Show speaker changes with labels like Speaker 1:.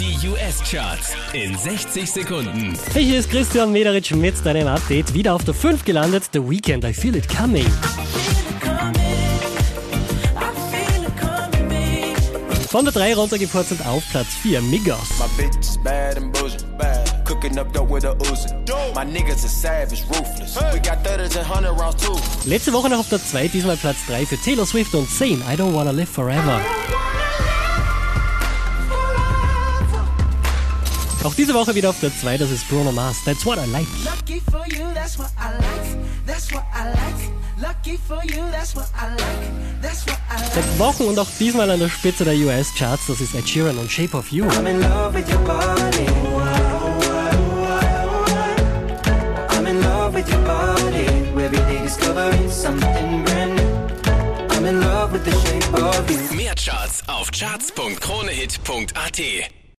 Speaker 1: Die US-Charts in 60 Sekunden.
Speaker 2: Hey, hier ist Christian Mederitsch mit deinem Update. Wieder auf der 5 gelandet. The Weekend, I Feel It Coming. Von der 3 runtergepurzelt auf Platz 4, Migos.
Speaker 3: My bitch is bad and bullshit. Bad. Cooking up dope with a Uzi. My niggas are savage, ruthless. We got thudders and hundred rounds too.
Speaker 2: Letzte Woche noch auf der 2, diesmal Platz 3 für Taylor Swift und Zane, I Don't Wanna Live Forever. Auch diese Woche wieder auf der 2, das ist Bruno Mars, That's What I Like.
Speaker 4: Lucky for you, that's what I like. That's what I like. Lucky for you, that's what I like. That's what I like.
Speaker 2: Seit Wochen und auch diesmal an der Spitze der US-Charts, das ist Ed Sheeran und Shape of You.
Speaker 5: I'm in love with your body. I'm in love with your body. Every day discovering something brand new. I'm in love with the shape of you.
Speaker 1: Mehr Charts auf charts.kronehit.at.